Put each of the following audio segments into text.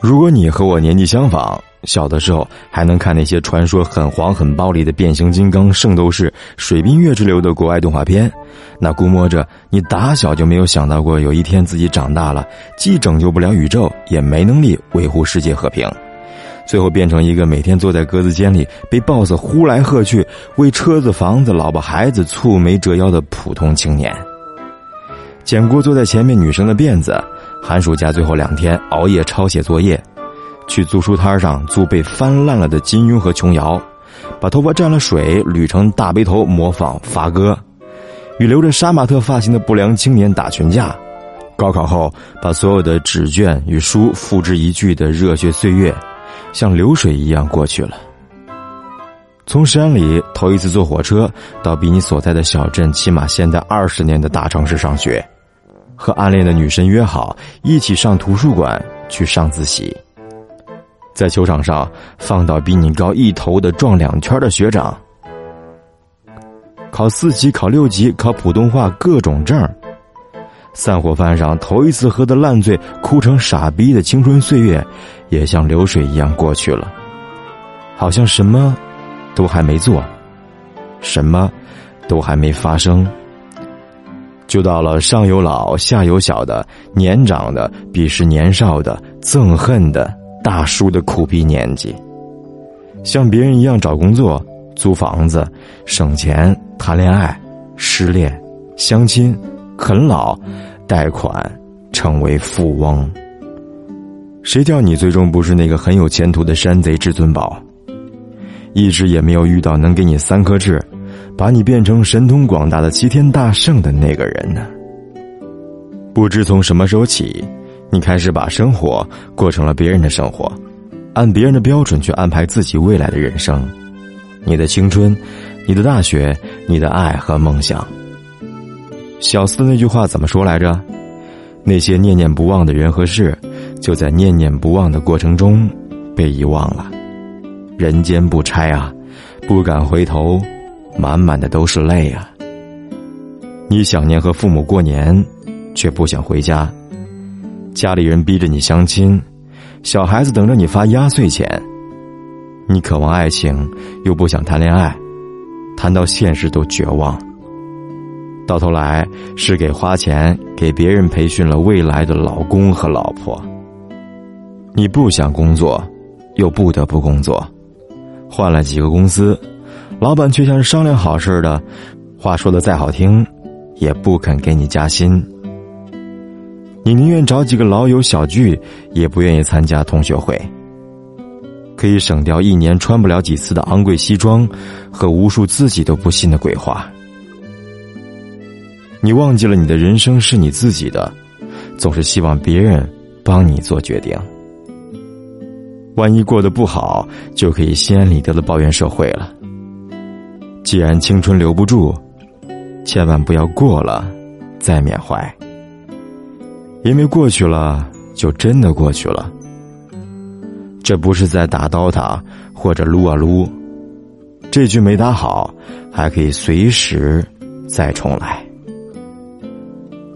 如果你和我年纪相仿，小的时候还能看那些传说很黄很暴力的变形金刚、圣斗士、水冰月之流的国外动画片，那估摸着你打小就没有想到过有一天自己长大了，既拯救不了宇宙，也没能力维护世界和平，最后变成一个每天坐在格子间里被 boss 呼来喝去，为车子、房子、老婆、孩子蹙眉折腰的普通青年。剪过坐在前面女生的辫子，寒暑假最后两天熬夜抄写作业。去租书摊上租被翻烂了的金庸和琼瑶，把头发沾了水捋成大背头模仿发哥，与留着杀马特发型的不良青年打群架。高考后把所有的纸卷与书付之一炬的热血岁月，像流水一样过去了。从山里头一次坐火车到比你所在的小镇起码现在二十年的大城市上学，和暗恋的女神约好一起上图书馆去上自习。在球场上放倒比你高一头的撞两圈的学长，考四级、考六级、考普通话各种证散伙饭上头一次喝的烂醉、哭成傻逼的青春岁月，也像流水一样过去了，好像什么都还没做，什么都还没发生，就到了上有老下有小的年长的鄙视年少的憎恨的。大叔的苦逼年纪，像别人一样找工作、租房子、省钱、谈恋爱、失恋、相亲、啃老、贷款，成为富翁。谁叫你最终不是那个很有前途的山贼至尊宝？一直也没有遇到能给你三颗痣，把你变成神通广大的齐天大圣的那个人呢？不知从什么时候起。你开始把生活过成了别人的生活，按别人的标准去安排自己未来的人生，你的青春，你的大学，你的爱和梦想。小四的那句话怎么说来着？那些念念不忘的人和事，就在念念不忘的过程中被遗忘了。人间不拆啊，不敢回头，满满的都是泪啊。你想念和父母过年，却不想回家。家里人逼着你相亲，小孩子等着你发压岁钱，你渴望爱情又不想谈恋爱，谈到现实都绝望。到头来是给花钱给别人培训了未来的老公和老婆。你不想工作，又不得不工作，换了几个公司，老板却像是商量好似的，话说的再好听，也不肯给你加薪。你宁愿找几个老友小聚，也不愿意参加同学会。可以省掉一年穿不了几次的昂贵西装，和无数自己都不信的鬼话。你忘记了你的人生是你自己的，总是希望别人帮你做决定。万一过得不好，就可以心安理得的抱怨社会了。既然青春留不住，千万不要过了再缅怀。因为过去了，就真的过去了。这不是在打刀塔或者撸啊撸，这局没打好，还可以随时再重来。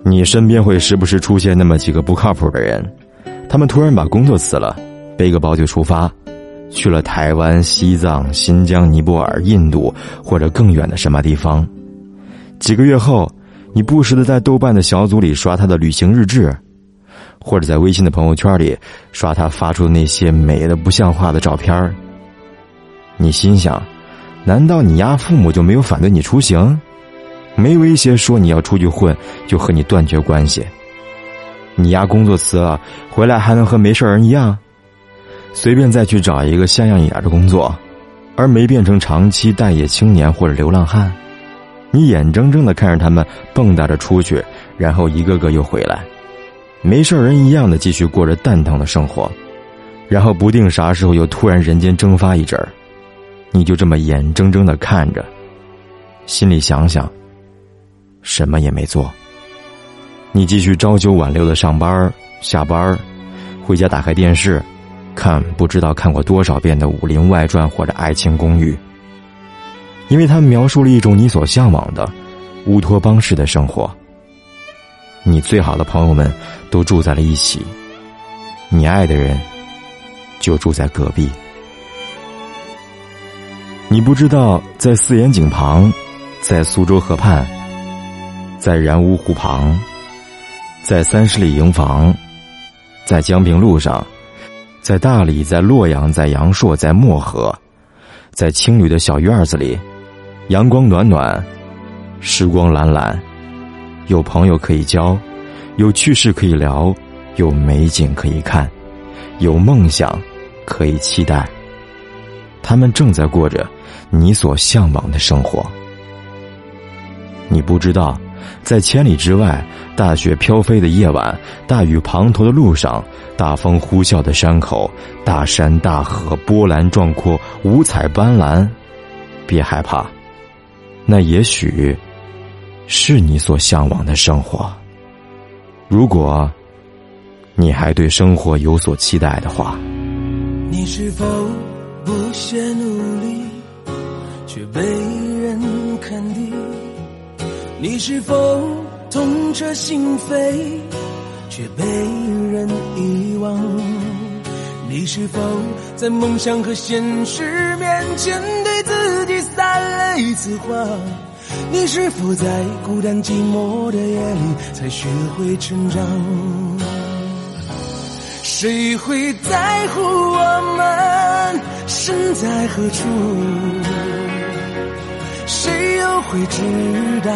你身边会时不时出现那么几个不靠谱的人，他们突然把工作辞了，背个包就出发，去了台湾、西藏、新疆、尼泊尔、印度或者更远的什么地方。几个月后。你不时的在豆瓣的小组里刷他的旅行日志，或者在微信的朋友圈里刷他发出的那些美的不像话的照片你心想，难道你丫父母就没有反对你出行，没威胁说你要出去混就和你断绝关系？你丫工作辞了回来还能和没事人一样，随便再去找一个像样一点的工作，而没变成长期待业青年或者流浪汉？你眼睁睁的看着他们蹦跶着出去，然后一个个又回来，没事人一样的继续过着蛋疼的生活，然后不定啥时候又突然人间蒸发一阵儿，你就这么眼睁睁的看着，心里想想，什么也没做。你继续朝九晚六的上班下班回家打开电视，看不知道看过多少遍的《武林外传》或者《爱情公寓》。因为他们描述了一种你所向往的乌托邦式的生活。你最好的朋友们都住在了一起，你爱的人就住在隔壁。你不知道，在四眼井旁，在苏州河畔，在然乌湖旁，在三十里营房，在江平路上，在大理，在洛阳，在阳朔，在漠河，在青旅的小院子里，阳光暖暖，时光懒懒，有朋友可以交，有趣事可以聊，有美景可以看，有梦想可以期待。他们正在过着你所向往的生活。你不知道，在千里之外，大雪飘飞的夜晚，大雨滂沱的路上，大风呼啸的山口，大山大河，波澜壮阔，五彩斑斓。别害怕，那也许是你所向往的生活。如果你还对生活有所期待的话，你是否？不懈努力，却被人肯定。你是否痛彻心扉，却被人遗忘？你是否在梦想和现实面前对自己撒了一次谎？你是否在孤单寂寞的夜里才学会成长？谁会在乎我们？身在何处？又会知道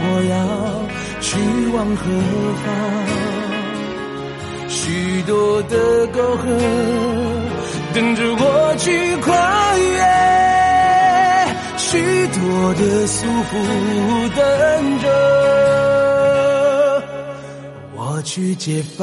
我要去往何方？许多的沟壑等着我去跨越，许多的束缚等着我去解放。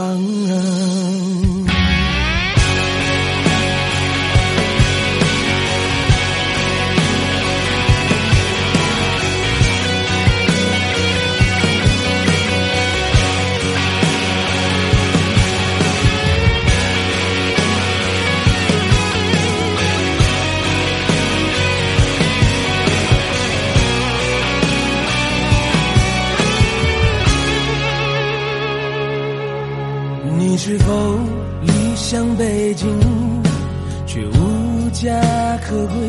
可归？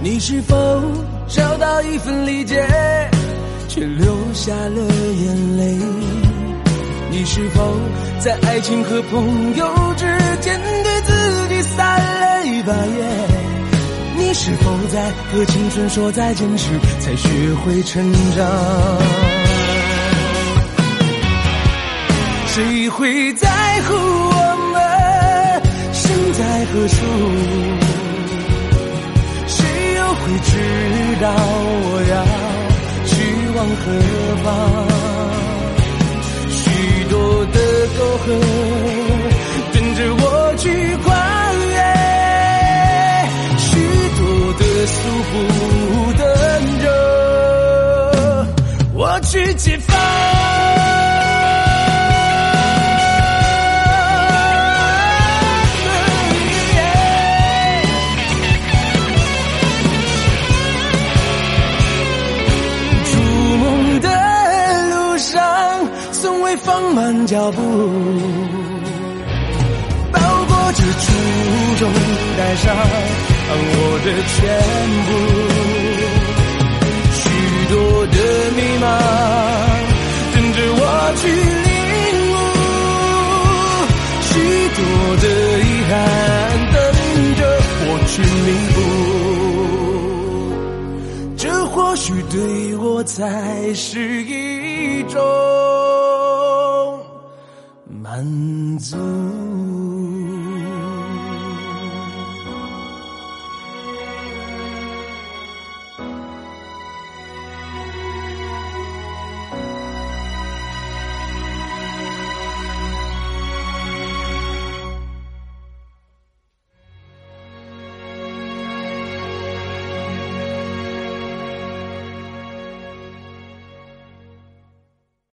你是否找到一份理解，却流下了眼泪？你是否在爱情和朋友之间对自己撒了一把盐？你是否在和青春说再见时才学会成长？谁会在乎我们身在何处？你知道我要去往何方？许多的沟壑等着我去跨越，许多的束缚等着我去解放。脚步，包裹着初衷，带上我的全部。许多的迷茫，等着我去领悟；许多的遗憾，等着我去弥补。这或许对我才是一种。满足。